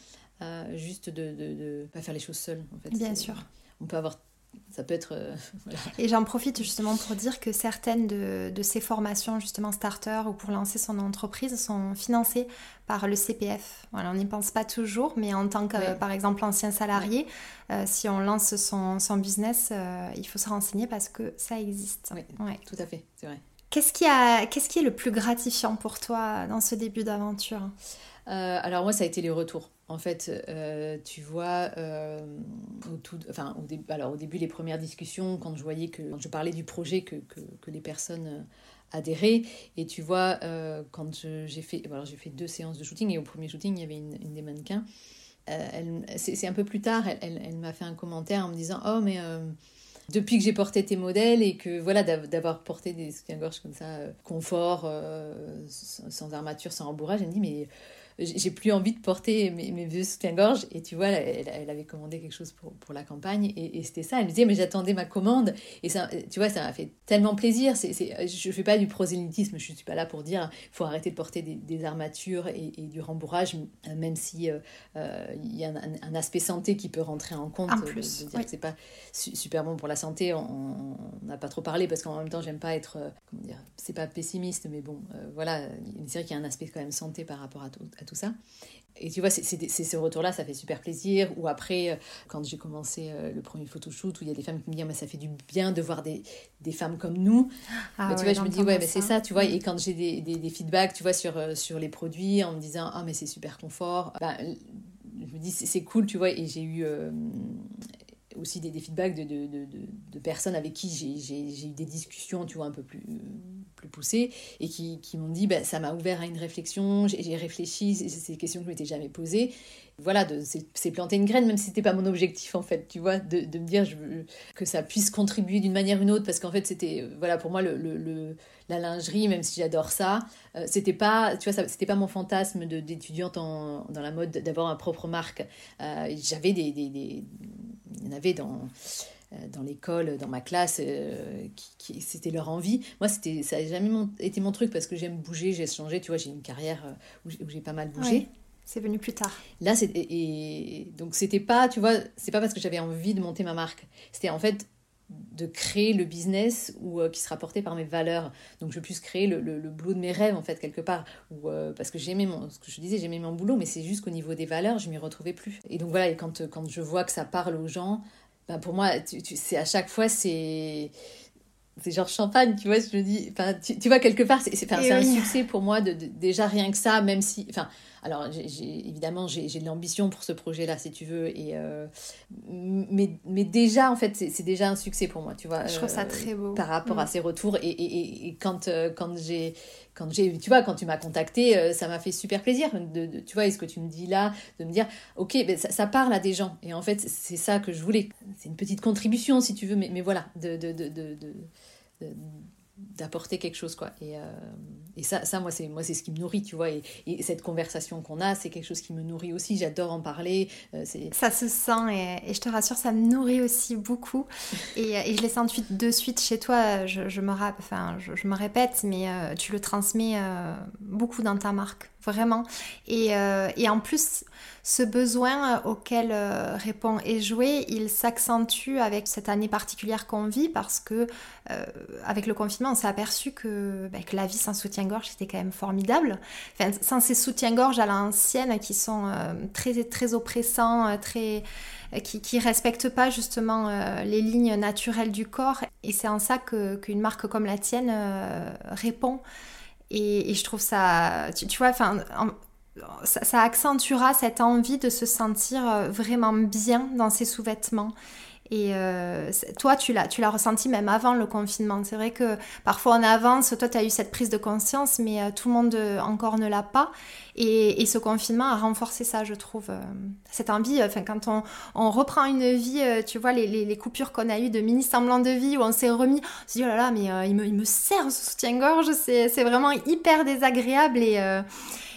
juste de ne pas faire les choses seul en fait. Bien sûr. On peut avoir ça peut être. Euh, et j'en profite justement pour dire que certaines de, ces formations, justement starter ou pour lancer son entreprise, sont financées par le CPF. Voilà, on n'y pense pas toujours, mais en tant que, par exemple, ancien salarié, euh, si on lance son, son business, euh, il faut se renseigner parce que ça existe. Oui, ouais. tout à fait, c'est vrai. Qu'est-ce qui, a, qu'est-ce qui est le plus gratifiant pour toi dans ce début d'aventure? Alors moi, ça a été les retours. En fait, euh, tu vois, euh, au, tout, enfin, au, début, les premières discussions, quand je voyais que, je parlais du projet, que, que, les personnes euh, adhéraient, et tu vois, quand j'ai fait, alors, j'ai fait deux séances de shooting, et au premier shooting, il y avait une, des mannequins, c'est un peu plus tard, elle, elle, elle m'a fait un commentaire en me disant, oh, mais depuis que j'ai porté tes modèles et que voilà d'avoir porté des soutiens-gorge comme ça, confort, sans armature, sans rembourrage, elle me dit mais j'ai plus envie de porter mes, mes vieux soutiens-gorge. Et tu vois, elle, elle, avait commandé quelque chose pour, pour la campagne. Et, c'était ça. Elle me disait, mais j'attendais ma commande. Et ça, tu vois, ça m'a fait tellement plaisir. C'est, c'est, je fais pas du prosélytisme. Je suis pas là pour dire, faut arrêter de porter des, des armatures et, et, du rembourrage, même si euh, euh, y a un, aspect santé qui peut rentrer en compte. En plus, de, dire que c'est pas super bon pour la santé. On n'a pas trop parlé parce qu'en même temps, j'aime pas être, euh, comment dire, c'est pas pessimiste, mais bon, voilà, c'est vrai qu'il y a un aspect quand même santé par rapport à tout, à tout ça. Et tu vois, c'est ce retour-là, ça fait super plaisir. Ou après, euh, quand j'ai commencé euh, le premier photoshoot, où il y a des femmes qui me disent, mais ça fait du bien de voir des, des femmes comme nous. Ah bah, tu vois, je me dis, ouais, mais c'est ça, tu vois. Et quand j'ai des, des, des, feedbacks, tu vois, sur, euh, sur les produits, en me disant, ah, mais c'est super confort, bah, je me dis, c'est cool, tu vois. Et j'ai eu aussi des, des feedbacks de, de, de, de, personnes avec qui j'ai eu des discussions, tu vois, un peu plus, plus et qui, m'ont dit, bah, ça m'a ouvert à une réflexion, j'ai réfléchi, c'est des questions que je m'étais jamais posées. Voilà, c'est planter une graine, même si c'était pas mon objectif, en fait, tu vois, de, me dire que ça puisse contribuer d'une manière ou d'une autre, parce qu'en fait, c'était, euh, voilà, pour moi, le, la lingerie, même si j'adore ça, euh, c'était pas, tu vois, c'était pas mon fantasme d'étudiante dans la mode d'avoir ma propre marque. Euh, j'avais des, des, il y en avait dans, dans l'école, dans ma classe, euh, qui, c'était leur envie. Moi, c'était, ça n'a jamais été mon truc parce que j'aime bouger, j'ai changé, tu vois, j'ai une carrière euh, où j'ai pas mal bougé. c'est venu plus tard. Là, c'est, et, donc c'était pas, tu vois, c'est pas parce que j'avais envie de monter ma marque. C'était en fait de créer le business ou qui sera porté par mes valeurs donc je puisse créer le, le, boulot de mes rêves en fait quelque part ou parce que j'aimais mon ce que je disais j'aimais mon boulot mais c'est juste qu'au niveau des valeurs je m'y retrouvais plus et donc voilà et quand quand je vois que ça parle aux gens ben pour moi tu, tu c'est à chaque fois c'est c'est genre champagne, tu vois, je me dis, enfin, tu, tu vois, quelque part, c'est, c'est, un succès pour moi, de, déjà rien que ça, même si, enfin, alors évidemment, j'ai, de l'ambition pour ce projet-là, si tu veux, et, euh, mais, mais déjà, en fait, c'est, déjà un succès pour moi, tu vois. Je trouve ça euh, très beau. Par rapport à mm. ces retours, et, et, et quand, euh, quand j'ai, quand j'ai, tu vois, quand tu m'as contacté, ça m'a fait super plaisir, de, de, tu vois, et ce que tu me dis là, de me dire, ok, ben, ça, ça, parle à des gens, et en fait, c'est ça que je voulais. C'est une petite contribution, si tu veux, mais, mais voilà, de, de d'apporter quelque chose quoi. Et, euh, et ça, ça moi c'est moi c'est ce qui me nourrit tu vois. Et, et cette conversation qu'on a c'est quelque chose qui me nourrit aussi. J'adore en parler euh, ça se sent et, et, je te rassure ça me nourrit aussi beaucoup. Et, et je l'ai senti de suite chez toi. Je, je me enfin je, je, me répète mais euh, tu le transmets beaucoup dans ta marque vraiment et, et en plus ce besoin auquel euh, répond et il s'accentue avec cette année particulière qu'on vit parce que euh, avec le confinement, on s'est aperçu que, bah, la vie sans soutien-gorge était quand même formidable. Enfin, sans ces soutiens-gorge à l'ancienne qui sont euh, très très oppressants, très qui, qui respectent pas justement les lignes naturelles du corps. Et c'est en ça qu'une marque comme la tienne répond. Et, je trouve ça, tu, vois, ça, accentuera cette envie de se sentir euh, vraiment bien dans ses sous-vêtements. Et euh, toi, tu l'as, ressenti même avant le confinement. C'est vrai que parfois on avance, toi tu as eu cette prise de conscience, mais euh, tout le monde encore ne l'a pas. Et, ce confinement a renforcé ça, je trouve. cette envie, enfin, quand on, reprend une vie, tu vois, les, coupures qu'on a eues de mini-semblants de vie où on s'est remis, on s'est dit, oh là là, mais il, me, il sert ce soutien-gorge, c'est, vraiment hyper désagréable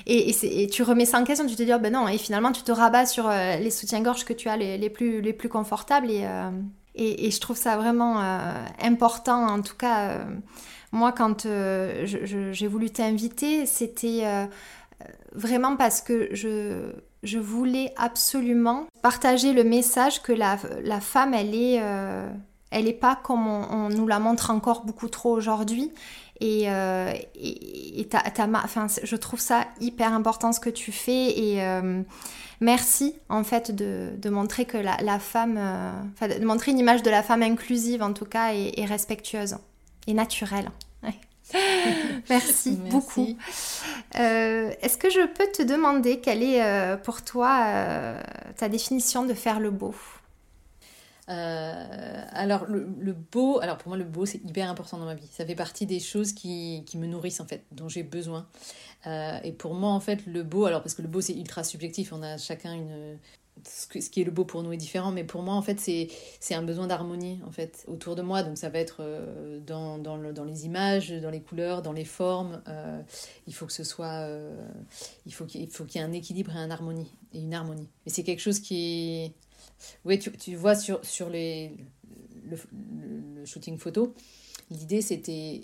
et, tu remets ça en question, tu te dis, oh, ben non, et finalement, tu te rabats sur les soutiens-gorge que tu as les, plus, les plus confortables. Et, et, je trouve ça vraiment important, en tout cas. moi, quand j'ai voulu t'inviter, c'était vraiment parce que je, je voulais absolument partager le message que la, la femme, elle est, euh, elle est pas comme on, nous la montre encore beaucoup trop aujourd'hui. Et, euh, et, enfin, je trouve ça hyper important ce que tu fais. Et euh, merci en fait de, de montrer que la, la femme, de montrer une image de la femme inclusive en tout cas et, respectueuse et naturelle. Merci, beaucoup. Euh, est-ce que je peux te demander quelle est euh, pour toi euh, ta définition de faire le beau? Alors le, beau, alors pour moi le beau c'est hyper important dans ma vie. Ça fait partie des choses qui, qui me nourrissent en fait, dont j'ai besoin. et pour moi en fait le beau, alors parce que le beau c'est ultra subjectif, on a chacun une, ce, qui est le beau pour nous est différent, mais pour moi, en fait, c'est un besoin d'harmonie, en fait, autour de moi. Donc, ça va être euh, dans, dans, dans, les images, dans les couleurs, dans les formes. Euh, il faut que ce soit... Euh, il faut qu'il y ait un équilibre et une harmonie. Et une harmonie. Mais c'est quelque chose qui est... Oui, tu, tu vois, sur, sur les, le, shooting photo, l'idée, c'était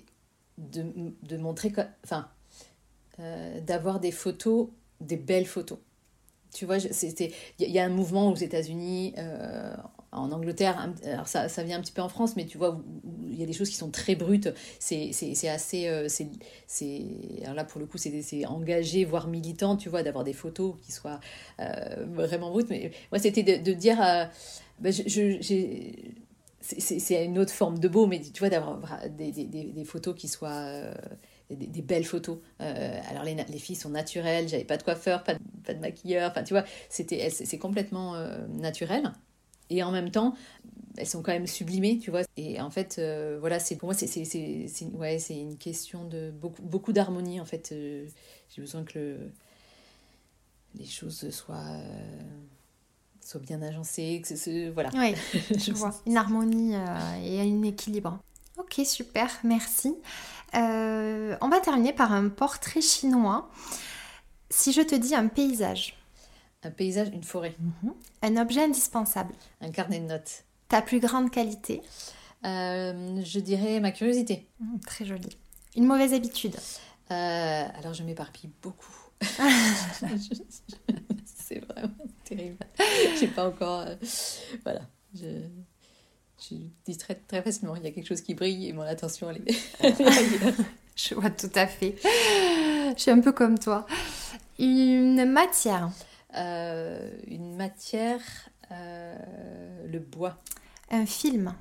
de, de montrer... Enfin, d'avoir des photos, des belles photos. Tu vois, il y, a un mouvement aux États-Unis, euh, en Angleterre, ça, ça, vient un petit peu en France, mais tu vois, il y a des choses qui sont très brutes. C'est assez. Euh, c'est alors là, pour le coup, c'est engagé, voire militant, tu vois, d'avoir des photos qui soient euh, vraiment brutes. Mais moi, c'était de, dire. Bah, je, c'est une autre forme de beau, mais tu vois, d'avoir des, des, photos qui soient des, belles photos. Euh, alors les, les, filles sont naturelles, j'avais pas de coiffeur, pas de, pas de maquilleur, enfin tu vois, c'est complètement euh, naturel. Et en même temps, elles sont quand même sublimées, tu vois. Et en fait, euh, voilà, c'est pour moi, c'est ouais, une question de beaucoup, beaucoup d'harmonie, en fait. J'ai besoin que le, les choses soient, soient bien agencées, que ce, voilà. Oui, je vois. Une harmonie et un équilibre. Ok, super, merci. Euh, on va terminer par un portrait chinois. Si je te dis un paysage. Un paysage, une forêt. Mhm. Un objet indispensable. Un carnet de notes. Ta plus grande qualité. Euh, je dirais ma curiosité. Mhm, très jolie. Une mauvaise habitude. Euh, alors je m'éparpille beaucoup. C'est vraiment terrible. J'ai pas encore. voilà. Je je distrais très facilement. Il y a quelque chose qui brille et mon attention, elle est, Je vois tout à fait. Je suis un peu comme toi. Une matière. Euh, une matière, euh, le bois. Un film.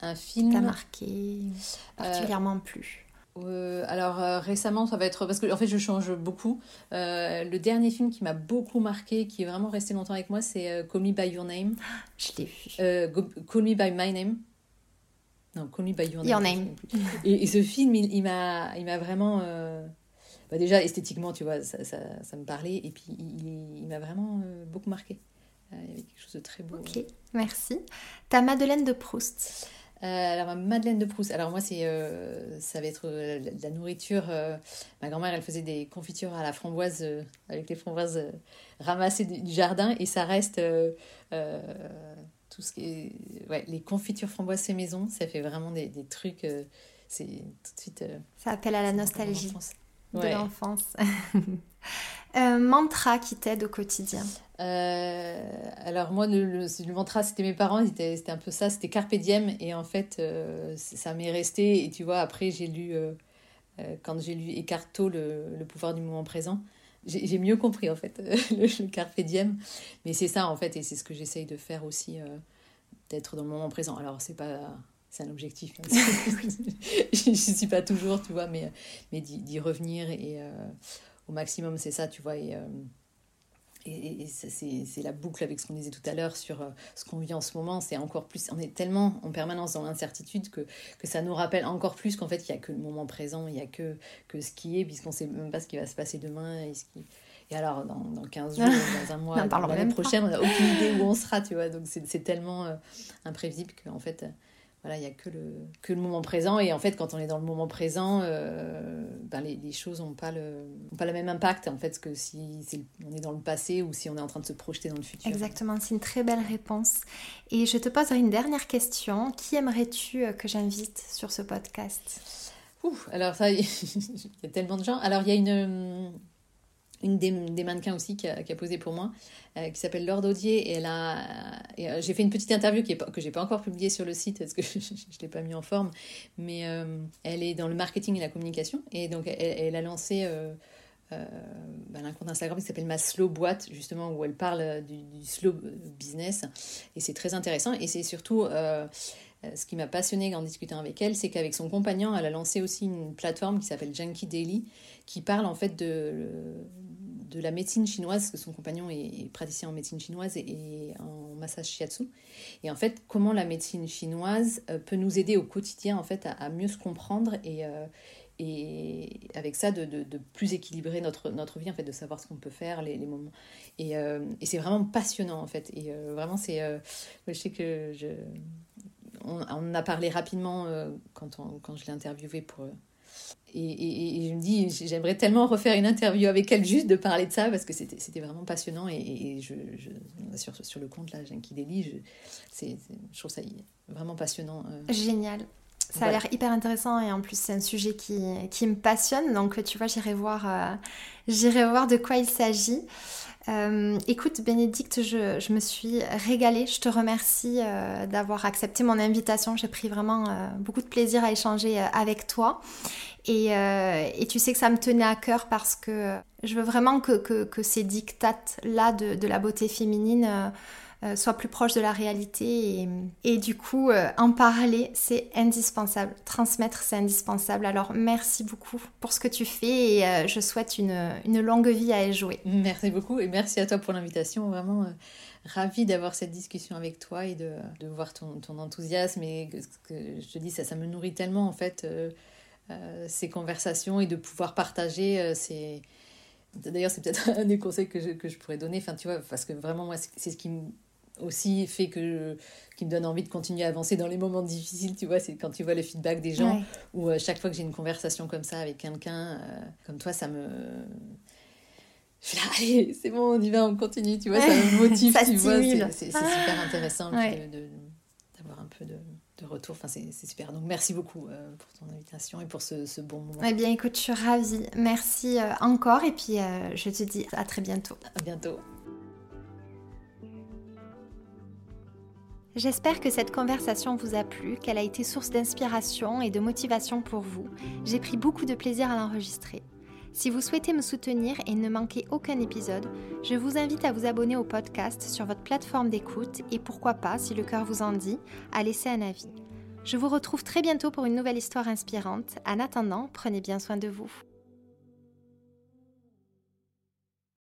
Un film. T'as marqué particulièrement plus. Euh, alors euh, récemment, ça va être parce que en fait je change beaucoup. Euh, le dernier film qui m'a beaucoup marqué, qui est vraiment resté longtemps avec moi, c'est Call Me by Your Name. Je l'ai vu. Call Me by My Name. Non, Call Me by Your Name. Your name. Et, ce film, il, m'a, il m'a vraiment. Bah, déjà esthétiquement, tu vois, ça, ça, ça, me parlait, et puis il, il m'a vraiment beaucoup marqué. il y avait quelque chose de très beau. Ok, merci. Ta Madeleine de Proust. Euh, alors, Madeleine de Proust. Alors, moi, c'est, euh, ça va être euh, de la nourriture. ma grand-mère, elle faisait des confitures à la framboise, avec les framboises ramassées du, jardin. Et ça reste tout ce qui est. Ouais, les confitures framboises fait maison. Ça fait vraiment des, des trucs. c'est tout de suite. ça appelle à la nostalgie de l'enfance. Un mantra qui t'aide au quotidien euh, Alors moi, le, le, mantra, c'était mes parents, c'était un peu ça, c'était Carpe Diem. Et en fait, euh, ça m'est resté. Et tu vois, après, j'ai lu, euh, quand j'ai lu Eckhart Tolle, le, pouvoir du moment présent, j'ai mieux compris en fait le, Carpe Diem. Mais c'est ça en fait, et c'est ce que j'essaye de faire aussi, d'être dans le moment présent. Alors, c'est pas c'est un objectif. Hein. je ne suis pas toujours, tu vois, mais, mais d'y revenir et au maximum, c'est ça, tu vois. Et, euh, et, c'est la boucle avec ce qu'on disait tout à l'heure sur euh, ce qu'on vit en ce moment. C'est encore plus, on est tellement en permanence dans l'incertitude que, que ça nous rappelle encore plus qu'en fait, il n'y a que le moment présent, il n'y a que, que ce qui est, puisqu'on ne sait même pas ce qui va se passer demain. Et, ce qui... et alors, dans, dans 15 jours, dans un mois, l'année prochaine, on n'a aucune idée où on sera, tu vois. Donc, c'est tellement euh, imprévisible qu'en fait, voilà, il n'y a que le, que le moment présent. Et en fait, quand on est dans le moment présent, ben les, les, choses n'ont pas, le, pas le même impact en fait que si on est dans le passé ou si on est en train de se projeter dans le futur. Exactement, c'est une très belle réponse. Et je te poserai une dernière question. Qui aimerais-tu que j'invite sur ce podcast? Ouh, alors ça, il y a tellement de gens. Alors il y a une une des, mannequins aussi qui a, posé pour moi, euh, qui s'appelle Laure Daudier. Et euh, j'ai fait une petite interview qui est, que j'ai pas encore publiée sur le site parce que je ne l'ai pas mis en forme. Mais euh, elle est dans le marketing et la communication. Et donc, elle, a lancé ben, un compte Instagram qui s'appelle Ma Slow Boîte, justement, où elle parle du slow business. Et c'est très intéressant. Et c'est surtout ce qui m'a passionné en discutant avec elle, c'est qu'avec son compagnon, elle a lancé aussi une plateforme qui s'appelle Junkie Daily, qui parle en fait de, de la médecine chinoise, que son compagnon est, praticien en médecine chinoise et, en massage shiatsu. Et en fait, comment la médecine chinoise euh, peut nous aider au quotidien en fait à, mieux se comprendre et, euh, et avec ça de, de, plus équilibrer notre, notre vie, en fait, de savoir ce qu'on peut faire, les, moments. Et, euh, et c'est vraiment passionnant en fait. Et vraiment, c'est. je sais que je. On, on a parlé rapidement quand, on, quand je l'ai interviewé pour et, je me dis, j'aimerais tellement refaire une interview avec elle juste de parler de ça parce que c'était vraiment passionnant. Et, je, sur, sur, le compte, là, Genki Deli, je, je trouve ça vraiment passionnant. Euh. Génial. Ça a l'air hyper intéressant et en plus c'est un sujet qui, qui, me passionne. Donc tu vois, j'irai voir, euh, j'irai voir de quoi il s'agit. Euh, écoute, Bénédicte, je, me suis régalée. Je te remercie euh, d'avoir accepté mon invitation. J'ai pris vraiment euh, beaucoup de plaisir à échanger avec toi. Et, tu sais que ça me tenait à cœur parce que je veux vraiment que, ces dictates-là de, la beauté féminine euh, soit plus proche de la réalité. Et, du coup euh, en parler c'est indispensable transmettre c'est indispensable. Alors merci beaucoup pour ce que tu fais et euh, je souhaite une, une, longue vie à jouer. Merci beaucoup et merci à toi pour l'invitation. Vraiment ravie d'avoir cette discussion avec toi et de, de voir ton, ton, enthousiasme et que, je te dis ça ça me nourrit tellement en fait ces conversations et de pouvoir partager ces D'ailleurs, c'est peut-être un des conseils que je, que je, pourrais donner. Enfin, tu vois, parce que vraiment, moi, c'est ce qui me aussi fait que qui me donne envie de continuer à avancer dans les moments difficiles tu vois c'est quand tu vois le feedback des gens ou euh, chaque fois que j'ai une conversation comme ça avec quelqu'un euh, comme toi ça me je là, allez, c'est bon, on y va, on continue, tu vois, ça me motive, tu vois, c'est super intéressant d'avoir un peu de, de retour, enfin, c'est super. Donc, merci beaucoup euh, pour ton invitation et pour ce, ce, bon moment. Eh bien, écoute, je suis ravie. Merci encore et puis je te dis à très bientôt. À bientôt. J'espère que cette conversation vous a plu, qu'elle a été source d'inspiration et de motivation pour vous. J'ai pris beaucoup de plaisir à l'enregistrer. Si vous souhaitez me soutenir et ne manquer aucun épisode, je vous invite à vous abonner au podcast sur votre plateforme d'écoute et pourquoi pas, si le cœur vous en dit, à laisser un avis. Je vous retrouve très bientôt pour une nouvelle histoire inspirante. En attendant, prenez bien soin de vous.